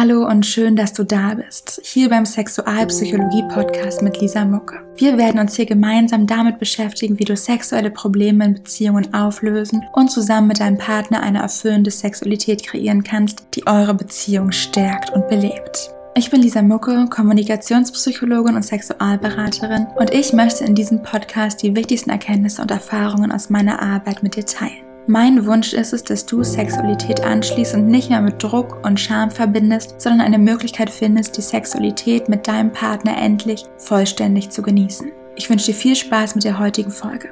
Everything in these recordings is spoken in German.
Hallo und schön, dass du da bist, hier beim Sexualpsychologie-Podcast mit Lisa Mucke. Wir werden uns hier gemeinsam damit beschäftigen, wie du sexuelle Probleme in Beziehungen auflösen und zusammen mit deinem Partner eine erfüllende Sexualität kreieren kannst, die eure Beziehung stärkt und belebt. Ich bin Lisa Mucke, Kommunikationspsychologin und Sexualberaterin und ich möchte in diesem Podcast die wichtigsten Erkenntnisse und Erfahrungen aus meiner Arbeit mit dir teilen. Mein Wunsch ist es, dass du Sexualität anschließt und nicht mehr mit Druck und Scham verbindest, sondern eine Möglichkeit findest, die Sexualität mit deinem Partner endlich vollständig zu genießen. Ich wünsche dir viel Spaß mit der heutigen Folge.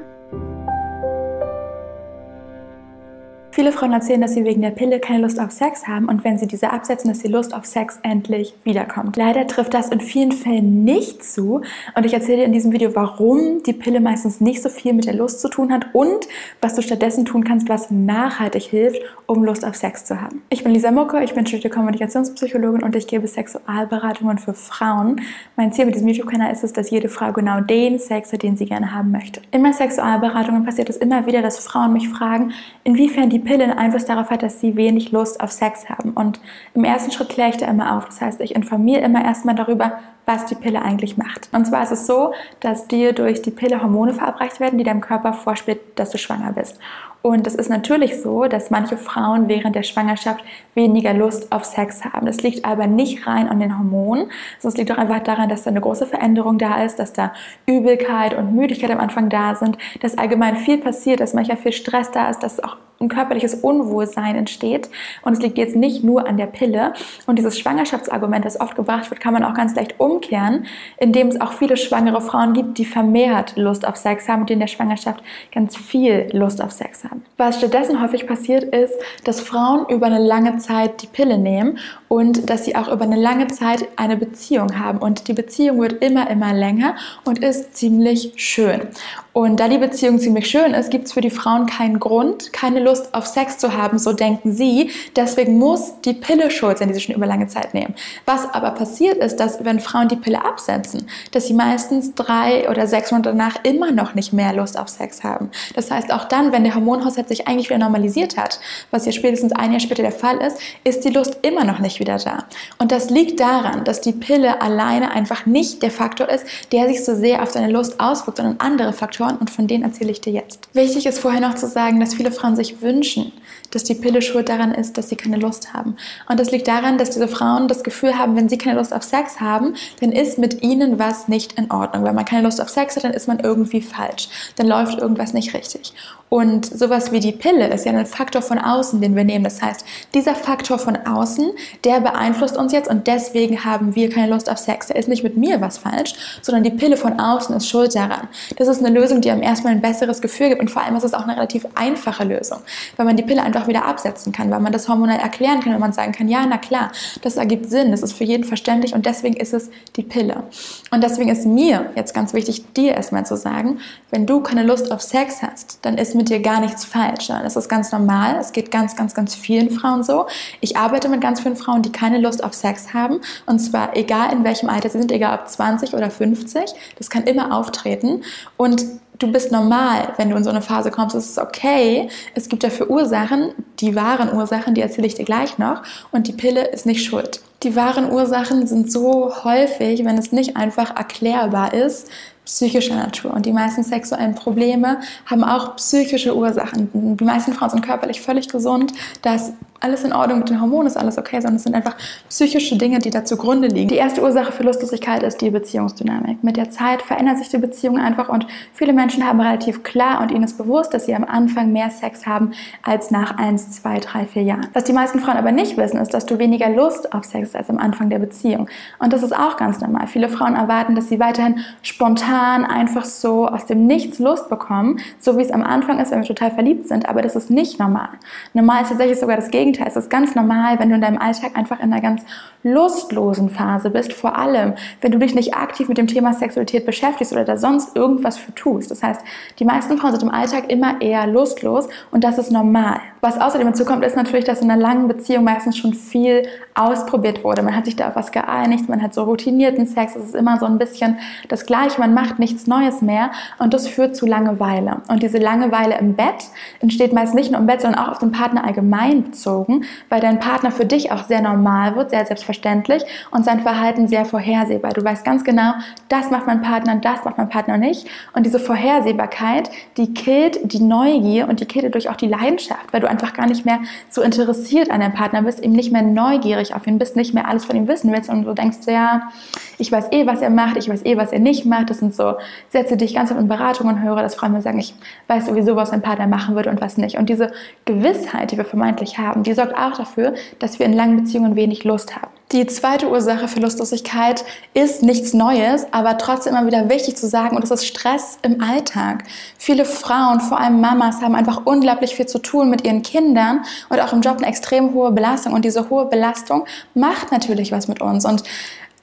Viele Frauen erzählen, dass sie wegen der Pille keine Lust auf Sex haben und wenn sie diese absetzen, dass die Lust auf Sex endlich wiederkommt. Leider trifft das in vielen Fällen nicht zu und ich erzähle dir in diesem Video, warum die Pille meistens nicht so viel mit der Lust zu tun hat und was du stattdessen tun kannst, was nachhaltig hilft, um Lust auf Sex zu haben. Ich bin Lisa Mucke, ich bin studierte Kommunikationspsychologin und ich gebe Sexualberatungen für Frauen. Mein Ziel mit diesem YouTube-Kanal ist es, dass jede Frau genau den Sex hat, den sie gerne haben möchte. In meinen Sexualberatungen passiert es immer wieder, dass Frauen mich fragen, inwiefern die Pille Einfluss darauf hat, dass sie wenig Lust auf Sex haben. Und im ersten Schritt kläre ich da immer auf. Das heißt, ich informiere immer erstmal darüber, was die Pille eigentlich macht. Und zwar ist es so, dass dir durch die Pille Hormone verabreicht werden, die deinem Körper vorspielt, dass du schwanger bist. Und es ist natürlich so, dass manche Frauen während der Schwangerschaft weniger Lust auf Sex haben. Das liegt aber nicht rein an den Hormonen, sondern es liegt auch einfach daran, dass da eine große Veränderung da ist, dass da Übelkeit und Müdigkeit am Anfang da sind, dass allgemein viel passiert, dass manchmal viel Stress da ist, dass auch ein körperliches Unwohlsein entsteht. Und es liegt jetzt nicht nur an der Pille. Und dieses Schwangerschaftsargument, das oft gebracht wird, kann man auch ganz leicht umkehren, indem es auch viele schwangere Frauen gibt, die vermehrt Lust auf Sex haben und die in der Schwangerschaft ganz viel Lust auf Sex haben. Was stattdessen häufig passiert ist, dass Frauen über eine lange Zeit die Pille nehmen und dass sie auch über eine lange Zeit eine Beziehung haben. Und die Beziehung wird immer, immer länger und ist ziemlich schön. Und da die Beziehung ziemlich schön ist, gibt es für die Frauen keinen Grund, keine Lust auf Sex zu haben, so denken sie. Deswegen muss die Pille schuld sein, die sie schon über lange Zeit nehmen. Was aber passiert ist, dass wenn Frauen die Pille absetzen, dass sie meistens drei oder sechs Monate danach immer noch nicht mehr Lust auf Sex haben. Das heißt, auch dann, wenn der Hormonhaushalt sich eigentlich wieder normalisiert hat, was ja spätestens ein Jahr später der Fall ist, ist die Lust immer noch nicht wieder da. Und das liegt daran, dass die Pille alleine einfach nicht der Faktor ist, der sich so sehr auf deine Lust auswirkt, sondern andere Faktoren und von denen erzähle ich dir jetzt. Wichtig ist vorher noch zu sagen, dass viele Frauen sich wünschen, dass die Pille schuld daran ist, dass sie keine Lust haben. Und das liegt daran, dass diese Frauen das Gefühl haben, wenn sie keine Lust auf Sex haben, dann ist mit ihnen was nicht in Ordnung. Wenn man keine Lust auf Sex hat, dann ist man irgendwie falsch. Dann läuft irgendwas nicht richtig. Und sowas wie die Pille ist ja ein Faktor von außen, den wir nehmen. Das heißt, dieser Faktor von außen, der beeinflusst uns jetzt und deswegen haben wir keine Lust auf Sex. Da ist nicht mit mir was falsch, sondern die Pille von außen ist schuld daran. Das ist eine Lösung, die einem erstmal ein besseres Gefühl gibt und vor allem ist es auch eine relativ einfache Lösung, weil man die Pille einfach wieder absetzen kann, weil man das hormonell erklären kann, wenn man sagen kann, ja, na klar, das ergibt Sinn, das ist für jeden verständlich und deswegen ist es die Pille. Und deswegen ist mir jetzt ganz wichtig, dir erstmal zu sagen, wenn du keine Lust auf Sex hast, dann ist mit dir gar nichts falsch. Das ist ganz normal. Es geht ganz, ganz, ganz vielen Frauen so. Ich arbeite mit ganz vielen Frauen, die keine Lust auf Sex haben. Und zwar egal in welchem Alter sie sind, egal ob 20 oder 50. Das kann immer auftreten. Und du bist normal, wenn du in so eine Phase kommst. Es ist okay. Es gibt dafür Ursachen, die wahren Ursachen, die erzähle ich dir gleich noch. Und die Pille ist nicht schuld. Die wahren Ursachen sind so häufig, wenn es nicht einfach erklärbar ist, psychischer Natur. Und die meisten sexuellen Probleme haben auch psychische Ursachen. Die meisten Frauen sind körperlich völlig gesund. Das alles in Ordnung mit den Hormonen, ist alles okay, sondern es sind einfach psychische Dinge, die da zugrunde liegen. Die erste Ursache für Lustlosigkeit ist die Beziehungsdynamik. Mit der Zeit verändert sich die Beziehung einfach und viele Menschen haben relativ klar und ihnen ist bewusst, dass sie am Anfang mehr Sex haben als nach 1, 2, 3, 4 Jahren. Was die meisten Frauen aber nicht wissen, ist, dass du weniger Lust auf Sex hast als am Anfang der Beziehung. Und das ist auch ganz normal. Viele Frauen erwarten, dass sie weiterhin spontan einfach so aus dem Nichts Lust bekommen, so wie es am Anfang ist, wenn wir total verliebt sind. Aber das ist nicht normal. Normal ist tatsächlich sogar das Gegenteil. Gegenteil, es ist ganz normal, wenn du in deinem Alltag einfach in einer ganz lustlosen Phase bist, vor allem, wenn du dich nicht aktiv mit dem Thema Sexualität beschäftigst oder da sonst irgendwas für tust. Das heißt, die meisten Frauen sind im Alltag immer eher lustlos und das ist normal. Was außerdem dazu kommt, ist natürlich, dass in einer langen Beziehung meistens schon viel ausprobiert wurde. Man hat sich da auf was geeinigt, man hat so routinierten Sex, es ist immer so ein bisschen das Gleiche, man macht nichts Neues mehr und das führt zu Langeweile. Und diese Langeweile im Bett entsteht meist nicht nur im Bett, sondern auch auf den Partner allgemein bezogen weil dein Partner für dich auch sehr normal wird, sehr selbstverständlich und sein Verhalten sehr vorhersehbar. Du weißt ganz genau, das macht mein Partner, das macht mein Partner nicht. Und diese Vorhersehbarkeit, die killt die Neugier und die killt dadurch auch die Leidenschaft, weil du einfach gar nicht mehr so interessiert an deinem Partner bist, eben nicht mehr neugierig auf ihn bist, nicht mehr alles von ihm wissen willst und du denkst, ja, ich weiß eh, was er macht, ich weiß eh, was er nicht macht. Das sind so Sätze, die ich ganz oft in Beratungen höre, dass Freunde sagen, ich weiß sowieso, was mein Partner machen würde und was nicht. Und diese Gewissheit, die wir vermeintlich haben, die sorgt auch dafür, dass wir in langen Beziehungen wenig Lust haben. Die zweite Ursache für Lustlosigkeit ist nichts Neues, aber trotzdem immer wieder wichtig zu sagen, und das ist Stress im Alltag. Viele Frauen, vor allem Mamas, haben einfach unglaublich viel zu tun mit ihren Kindern und auch im Job eine extrem hohe Belastung. Und diese hohe Belastung macht natürlich was mit uns. Und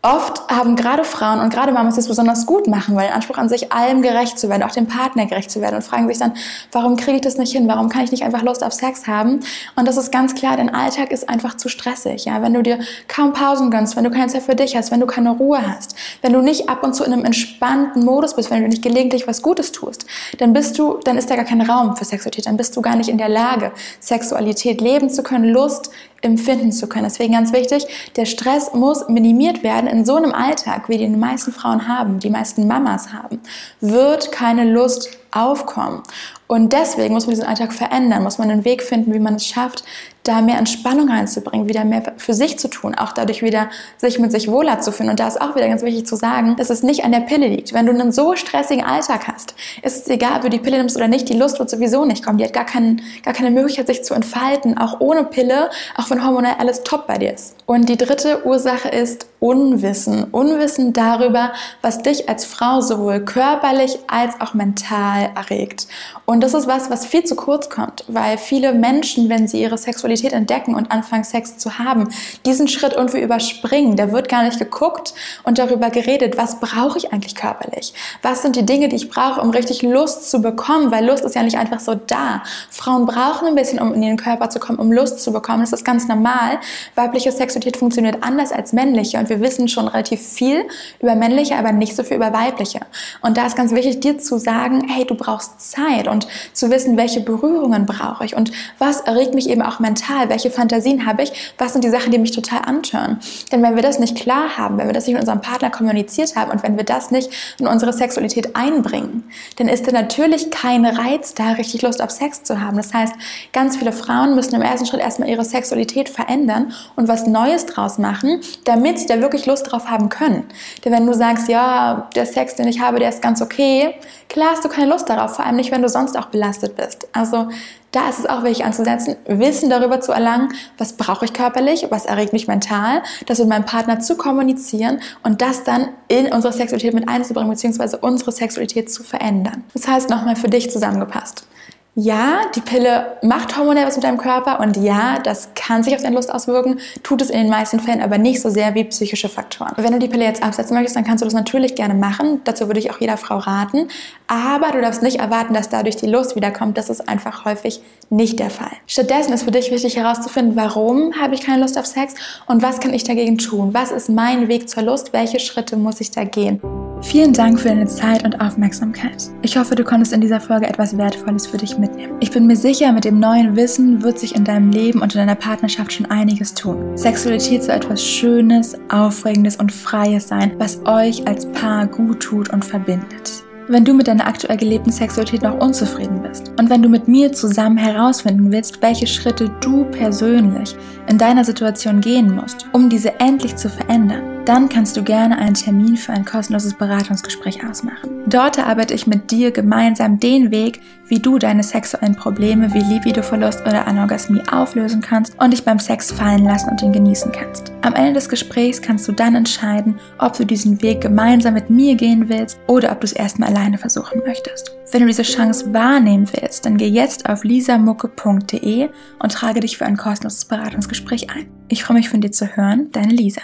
Oft haben gerade Frauen und gerade Mamas es besonders gut machen, weil den Anspruch an sich, allem gerecht zu werden, auch dem Partner gerecht zu werden und fragen sich dann, warum kriege ich das nicht hin? Warum kann ich nicht einfach Lust auf Sex haben? Und das ist ganz klar, dein Alltag ist einfach zu stressig. Ja? Wenn du dir kaum Pausen gönnst, wenn du keine Zeit für dich hast, wenn du keine Ruhe hast, wenn du nicht ab und zu in einem entspannten Modus bist, wenn du nicht gelegentlich was Gutes tust, dann bist du, dann ist da gar kein Raum für Sexualität, dann bist du gar nicht in der Lage, Sexualität leben zu können, Lust empfinden zu können. Deswegen ganz wichtig, der Stress muss minimiert werden. In so einem Alltag, wie die meisten Frauen haben, die meisten Mamas haben, wird keine Lust aufkommen. Und deswegen muss man diesen Alltag verändern, muss man einen Weg finden, wie man es schafft, da mehr Entspannung reinzubringen, wieder mehr für sich zu tun, auch dadurch wieder sich mit sich wohler zu fühlen. Und da ist auch wieder ganz wichtig zu sagen, dass es nicht an der Pille liegt. Wenn du einen so stressigen Alltag hast, ist es egal, ob du die Pille nimmst oder nicht, die Lust wird sowieso nicht kommen. Die hat gar, keinen, gar keine Möglichkeit, sich zu entfalten, auch ohne Pille, auch wenn hormonell alles top bei dir ist. Und die dritte Ursache ist Unwissen. Unwissen darüber, was dich als Frau sowohl körperlich als auch mental erregt. Und das ist was, was viel zu kurz kommt, weil viele Menschen, wenn sie ihre Sexualität entdecken und anfangen, Sex zu haben, diesen Schritt irgendwie überspringen. Da wird gar nicht geguckt und darüber geredet, was brauche ich eigentlich körperlich? Was sind die Dinge, die ich brauche, um richtig Lust zu bekommen? Weil Lust ist ja nicht einfach so da. Frauen brauchen ein bisschen, um in ihren Körper zu kommen, um Lust zu bekommen. Das ist ganz normal. Weibliche Sexualität funktioniert anders als männliche und wir wissen schon relativ viel über männliche, aber nicht so viel über weibliche. Und da ist ganz wichtig, dir zu sagen, hey, du brauchst Zeit und zu wissen, welche Berührungen brauche ich und was erregt mich eben auch mental, welche Fantasien habe ich, was sind die Sachen, die mich total antören. Denn wenn wir das nicht klar haben, wenn wir das nicht mit unserem Partner kommuniziert haben und wenn wir das nicht in unsere Sexualität einbringen, dann ist da natürlich kein Reiz da, richtig Lust auf Sex zu haben. Das heißt, ganz viele Frauen müssen im ersten Schritt erstmal ihre Sexualität verändern und was Neues draus machen, damit sie da wirklich Lust drauf haben können. Denn wenn du sagst, ja, der Sex, den ich habe, der ist ganz okay, klar hast du keine Lust darauf, vor allem nicht, wenn du sonst auch belastet bist. Also da ist es auch wichtig anzusetzen, Wissen darüber zu erlangen, was brauche ich körperlich, was erregt mich mental, das mit meinem Partner zu kommunizieren und das dann in unsere Sexualität mit einzubringen, beziehungsweise unsere Sexualität zu verändern. Das heißt nochmal für dich zusammengepasst ja, die Pille macht hormonell was mit deinem Körper und ja, das kann sich auf deine Lust auswirken, tut es in den meisten Fällen aber nicht so sehr wie psychische Faktoren. Wenn du die Pille jetzt absetzen möchtest, dann kannst du das natürlich gerne machen. Dazu würde ich auch jeder Frau raten. Aber du darfst nicht erwarten, dass dadurch die Lust wiederkommt. Das ist einfach häufig nicht der Fall. Stattdessen ist für dich wichtig herauszufinden, warum habe ich keine Lust auf Sex und was kann ich dagegen tun? Was ist mein Weg zur Lust? Welche Schritte muss ich da gehen? Vielen Dank für deine Zeit und Aufmerksamkeit. Ich hoffe, du konntest in dieser Folge etwas Wertvolles für dich mitnehmen. Ich bin mir sicher, mit dem neuen Wissen wird sich in deinem Leben und in deiner Partnerschaft schon einiges tun. Sexualität soll etwas Schönes, Aufregendes und Freies sein, was euch als Paar gut tut und verbindet. Wenn du mit deiner aktuell gelebten Sexualität noch unzufrieden bist und wenn du mit mir zusammen herausfinden willst, welche Schritte du persönlich in deiner Situation gehen musst, um diese endlich zu verändern, dann kannst du gerne einen Termin für ein kostenloses Beratungsgespräch ausmachen. Dort arbeite ich mit dir gemeinsam den Weg, wie du deine sexuellen Probleme wie Libidoverlust oder Anorgasmie auflösen kannst und dich beim Sex fallen lassen und ihn genießen kannst. Am Ende des Gesprächs kannst du dann entscheiden, ob du diesen Weg gemeinsam mit mir gehen willst oder ob du es erstmal alleine versuchen möchtest. Wenn du diese Chance wahrnehmen willst, dann geh jetzt auf lisamucke.de und trage dich für ein kostenloses Beratungsgespräch ein. Ich freue mich von dir zu hören, deine Lisa.